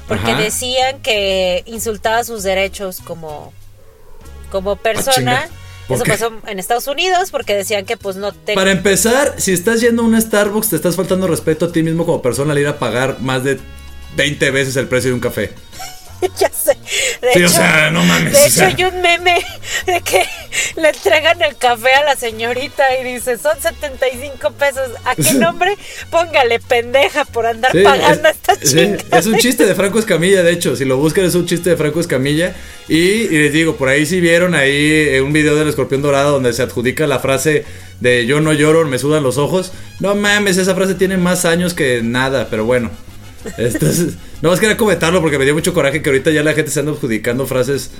porque Ajá. decían que insultaba sus derechos como, como persona. chinga. ¿Por Eso pasó en Estados Unidos porque decían que pues no te... Para empezar, si estás yendo a un Starbucks, te estás faltando respeto a ti mismo como persona al ir a pagar más de 20 veces el precio de un café. ya sé. De Sí, hecho, o sea, no mames, De o hecho, sea. hay un meme de que le entregan el café a la señorita y dice, son 75 pesos. ¿A qué nombre? Póngale pendeja por andar Sí, pagando es, esta sí, chingada. es un chiste de Franco Escamilla, de hecho. Si lo buscan, es un chiste de Franco Escamilla. Y, y les digo, por ahí sí vieron ahí eh, un video del escorpión dorado donde se adjudica la frase de yo no lloro, me sudan los ojos. No mames, esa frase tiene más años que nada, pero bueno. Entonces, no más quería comentarlo porque me dio mucho coraje que ahorita ya la gente se anda adjudicando frases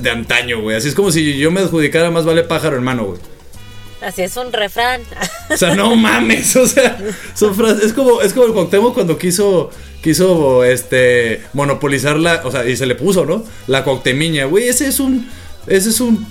de antaño, güey. Así es como si yo me adjudicara más vale pájaro, hermano, güey. Así es un refrán. O sea, no mames, o sea, son frases, es como, es como el Cuauhtémoc cuando quiso, quiso, este, monopolizar la, o sea, y se le puso, ¿no? La Cuauhtemiña, güey, ese es un, ese es un,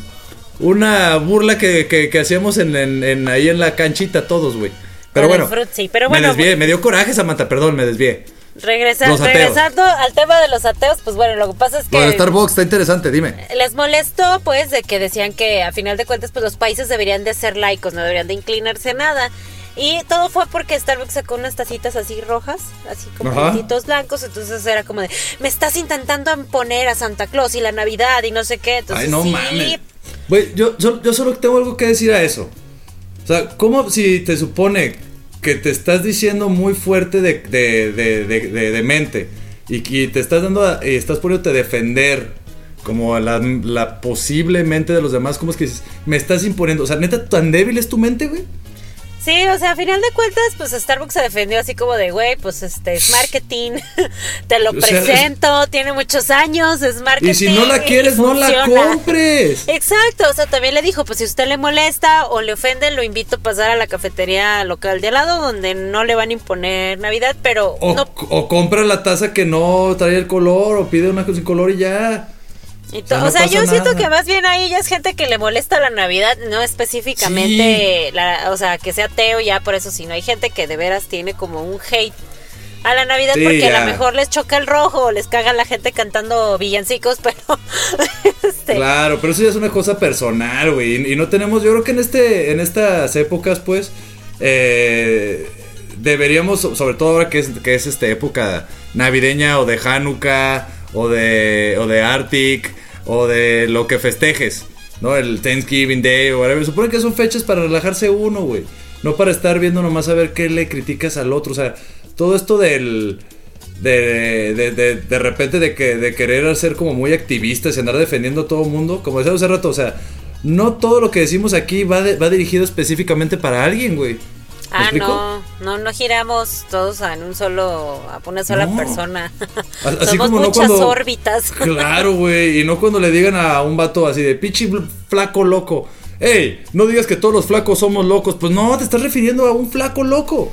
una burla que, que, que hacíamos en, en- en- ahí en la canchita todos, güey. Pero bueno, pero me bueno, desvié, me dio coraje, Samantha, perdón, me desvié. Regresa- regresando al tema de los ateos, pues bueno, lo que pasa es que... Lo de Starbucks está interesante, dime. Les molestó, pues, de que decían que a final de cuentas, pues los países deberían de ser laicos, no deberían de inclinarse a nada. Y todo fue porque Starbucks sacó unas tacitas así rojas, así como puntitos blancos, entonces era como de, me estás intentando poner a Santa Claus y la Navidad y no sé qué. Entonces, Ay, no sí, mames. Güey, yo, yo, yo solo tengo algo que decir a eso. O sea, ¿cómo si te supone que te estás diciendo muy fuerte de, de, de, de, mente y, y te estás dando a- y estás poniéndote a defender como la, la posible mente de los demás? ¿Cómo es que dices? Me estás imponiendo. O sea, neta, tan débil es tu mente, güey. Sí, o sea, a final de cuentas, pues Starbucks se defendió así como de, güey, pues este es marketing, te lo O sea, presento, tiene muchos años, es marketing. Y si no la quieres, no la funciona". compres. Exacto, o sea, también le dijo, pues si a usted le molesta o le ofende, lo invito a pasar a la cafetería local de al lado donde no le van a imponer Navidad, pero O, no o compra la taza que no trae el color, o pide una sin color y ya. Y to- O sea, o yo siento que más bien ahí ya es gente que le molesta la Navidad, no específicamente, la, o sea, que sea ateo ya por eso, sino hay gente que de veras tiene como un hate a la Navidad Sí, porque a lo mejor les choca el rojo o les caga la gente cantando villancicos, pero este, Claro, pero eso ya es una cosa personal, güey. Y, no tenemos, yo creo que en este, en estas épocas, pues, eh, deberíamos, so- sobre todo ahora que es, que es esta época navideña o de Hanukkah o de, o de Arctic o de lo que festejes, ¿no? El Thanksgiving Day o whatever. Supone que son fechas para relajarse uno, güey. No para estar viendo nomás a ver qué le criticas al otro. O sea, todo esto del de, de, de, de repente de que de querer ser como muy activistas y andar defendiendo a todo el mundo, como decía hace rato, o sea, no todo lo que decimos aquí va, de- va dirigido específicamente para alguien, güey. ¿Me ah, explico? no, no, no giramos todos en un solo, a una sola No. persona. Así Somos como no muchas cuando- órbitas. Claro, güey, y no cuando le digan a un vato así de pichi flaco loco. Ey, no digas que todos los flacos somos locos. Pues no, te estás refiriendo a un flaco loco.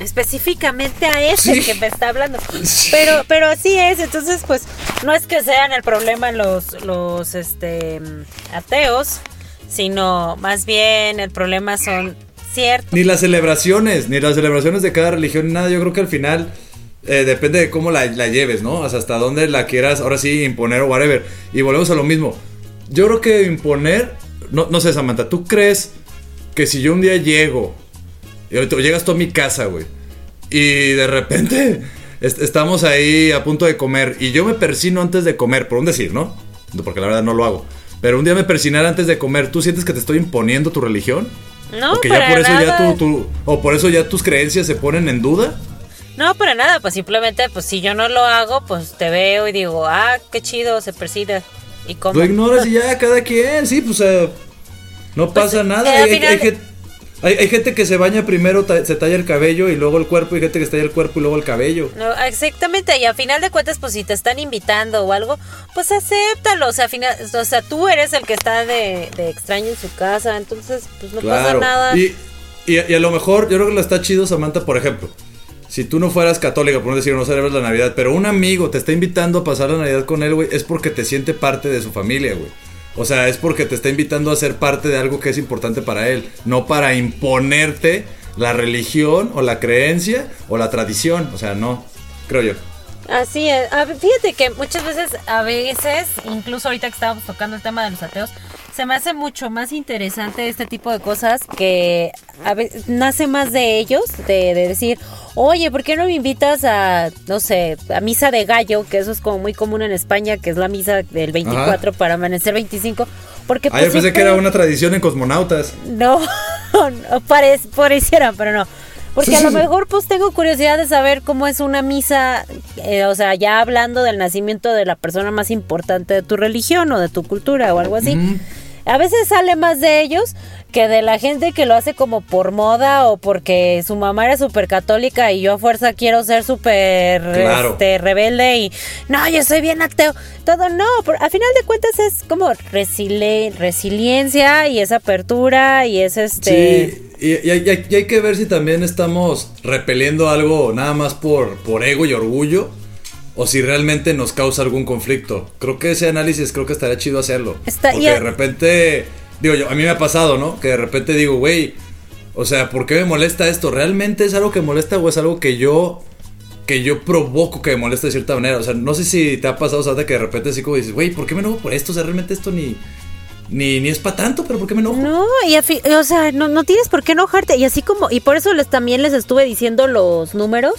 específicamente a ese Sí. que me está hablando. Sí. Pero, pero así es, entonces pues no es que sean el problema los, los este ateos, sino más bien el problema son Ni las celebraciones, ni las celebraciones de cada religión, nada. Yo creo que al final eh, depende de cómo la, lleves, ¿no? Hasta dónde la quieras, ahora sí, imponer o whatever. Y volvemos a lo mismo. Yo creo que imponer, no, sé, Samantha, ¿tú crees que si yo un día llego, y llegas tú a mi casa, güey, y de repente est- estamos ahí a punto de comer, y yo me persino antes de comer, por un decir. No, Porque la verdad no lo hago. Pero un día me persinar antes de comer, ¿tú sientes que te estoy imponiendo tu religión? No, o que para ya por eso ya nada. tu, tu- o por eso ya tus creencias se ponen en duda. No, para nada, pues simplemente pues si yo no lo hago, pues te veo y digo, ah, qué chido, se preside. ¿Y cómo? Lo ignoras y ya, cada quien, sí, pues eh, no pasa nada. eh, Hay, hay- final- hay gen- hay- hay gente que se baña primero, ta- se talla el cabello y luego el cuerpo, y gente que se talla el cuerpo y luego el cabello. No, exactamente, y a final de cuentas, pues si te están invitando o algo, pues acéptalo, o sea, a final, o sea, tú eres el que está de, de extraño en su casa, entonces, pues no pasa nada. Y, y, y a lo mejor, yo creo que lo está chido, Samantha, por ejemplo. Si tú no fueras católica, por no decir, no celebras la Navidad, pero un amigo te está invitando a pasar la Navidad con él, güey, es porque te siente parte de su familia, güey. O sea, es porque te está invitando a ser parte de algo que es importante para él, no para imponerte la religión o la creencia o la tradición. O sea, no, creo yo. Así es. A ver, fíjate que muchas veces, a veces, incluso ahorita que estábamos tocando el tema de los ateos, se me hace mucho más interesante este tipo de cosas que a veces nace más de ellos, de, de decir, oye, ¿por qué no me invitas a, no sé, a misa de gallo? Que eso es como muy común en España, que es la misa del 24 para amanecer 25. Porque Ah, yo pues, pensé que era una tradición en cosmonautas. no, no pare- pareciera, pero no. Porque a lo mejor pues tengo curiosidad de saber cómo es una misa, eh, o sea, ya hablando del nacimiento de la persona más importante de tu religión o de tu cultura o algo así. A veces sale más de ellos que de la gente que lo hace como por moda o porque su mamá era súper católica y yo a fuerza quiero ser súper Claro. este, rebelde y no, yo soy bien ateo. Todo no, por- a final de cuentas es como resili- resiliencia y esa apertura y es este... Sí, y, y hay, y hay- y hay que ver si también estamos repeliendo algo nada más por, por ego y orgullo o si realmente nos causa algún conflicto. Creo que ese análisis creo que estaría chido hacerlo. Está- porque de repente, digo yo, a mí me ha pasado, ¿no? Que de repente digo, güey, o sea, ¿por qué me molesta esto? ¿Realmente es algo que molesta o es algo que yo que yo provoco que me moleste de cierta manera? O sea, no sé si te ha pasado, que de repente así como dices, güey, ¿por qué me enojo por esto? O sea, realmente esto ni ni, ni es para tanto, pero ¿por qué me enojo? No, y a fi- o sea, no, no tienes por qué enojarte. Y así como, y por eso les también les estuve diciendo los números.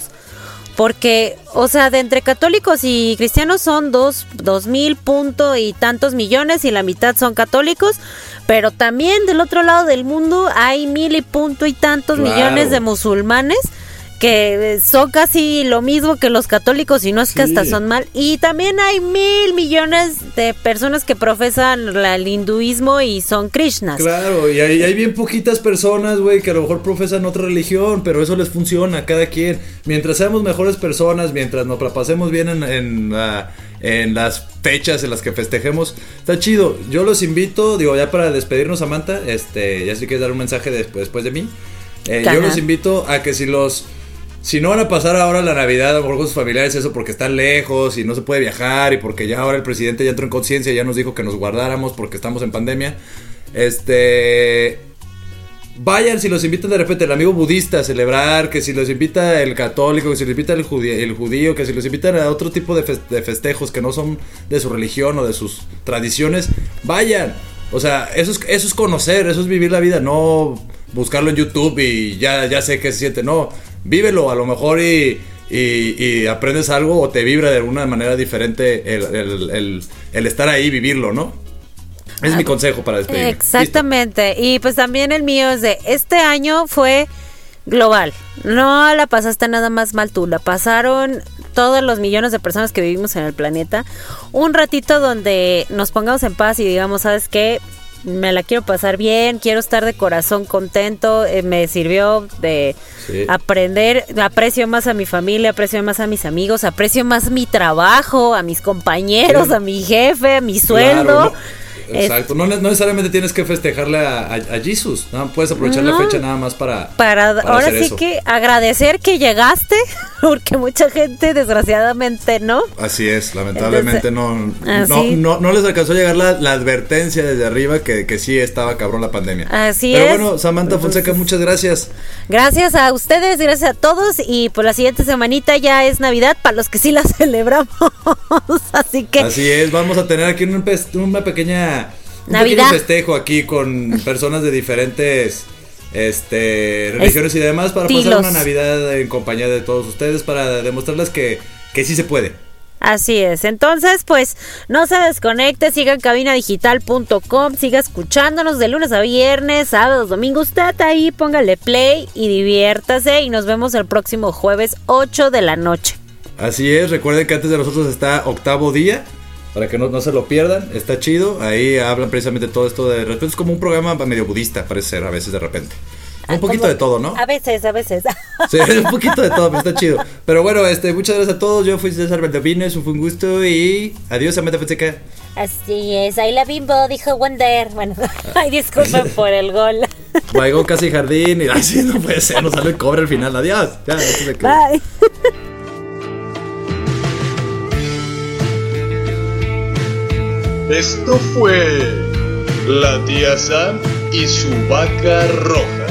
Porque, o sea, de entre católicos y cristianos son dos, dos mil punto y tantos millones y la mitad son católicos. Pero también del otro lado del mundo hay mil y punto y tantos Claro. millones de musulmanes que son casi lo mismo que los católicos y no es que hasta son mal. Y también hay mil millones de personas que profesan la- el hinduismo y son Krishnas. Claro, y hay, hay bien poquitas personas, güey, que a lo mejor profesan otra religión, pero eso les funciona a cada quien. Mientras seamos mejores personas, mientras nos la pasemos bien en, en, la- en las fechas en las que festejemos, está chido. Yo los invito, digo, ya para despedirnos, Samantha, este, ya si quieres dar un mensaje después, después de mí. Eh, yo los invito a que si los... Si no van a pasar ahora la Navidad a con sus familiares, eso porque están lejos y no se puede viajar y porque ya ahora el presidente ya entró en conciencia y ya nos dijo que nos guardáramos porque estamos en pandemia. Este. Vayan si los invitan de repente el amigo budista a celebrar, que si los invita el católico, que si los invita el judío, el judío que si los invitan a otro tipo de, de festejos que no son de su religión o de sus tradiciones, vayan. O sea, eso es, eso es conocer, eso es vivir la vida, no buscarlo en YouTube y ya, ya sé qué se siente, no, vívelo a lo mejor y, y, y aprendes algo o te vibra de alguna manera diferente el, el- el- el estar ahí, vivirlo, ¿no? Es mi consejo para despedirme. Exactamente. Y pues también el mío es de este año fue global. No la pasaste nada más mal tú, la pasaron todos los millones de personas que vivimos en el planeta. Un ratito donde nos pongamos en paz y digamos, ¿sabes qué? Me la quiero pasar bien, quiero estar de corazón contento, eh, me sirvió de Sí. aprender, aprecio más a mi familia, aprecio más a mis amigos, aprecio más mi trabajo, a mis compañeros, Sí. a mi jefe, a mi Claro, sueldo. no- exacto. No, no necesariamente tienes que festejarle a, a, a Jesus. ¿no? Puedes aprovechar la fecha nada más para. para, ahora hacer sí eso. que agradecer que llegaste, porque mucha gente desgraciadamente no. Así es, lamentablemente no, así- no, no, no les alcanzó a llegar la, la advertencia desde arriba que, que sí estaba cabrón la pandemia. Así Pero es. bueno, Samantha Fonseca, muchas gracias. Gracias a ustedes, gracias a todos y pues la siguiente semanita ya es Navidad para los que sí la celebramos. Así que Así es, vamos a tener aquí una pequeña un Navidad. pequeño festejo aquí con personas de diferentes este religiones y demás para pasar una Navidad en compañía de todos ustedes para demostrarles que, que sí se puede. Así es, entonces pues no se desconecte, siga en cabinadigital.com, siga escuchándonos de lunes a viernes, sábados, domingos, usted ahí, póngale play y diviértase y nos vemos el próximo jueves 8 de la noche. Así es, recuerden que antes de nosotros está octavo día, para que no, no se lo pierdan, está chido, ahí hablan precisamente todo esto de repente, es como un programa medio budista, parece ser a veces de repente. Un poquito Como- de todo, ¿no? A veces, a veces. Sí, un poquito de todo, pero está chido. Pero bueno, este, muchas gracias a todos, yo fui César Valdovines, fue un gusto y adiós, Samantha Fonseca. Así es, ahí la bimbo, dijo Wonder. Bueno, ay, disculpen por el gol. Baigón casi jardín y así no puede ser, nos sale el cobre al final, adiós. Ya. Bye. Esto fue la tía Sam y su vaca roja.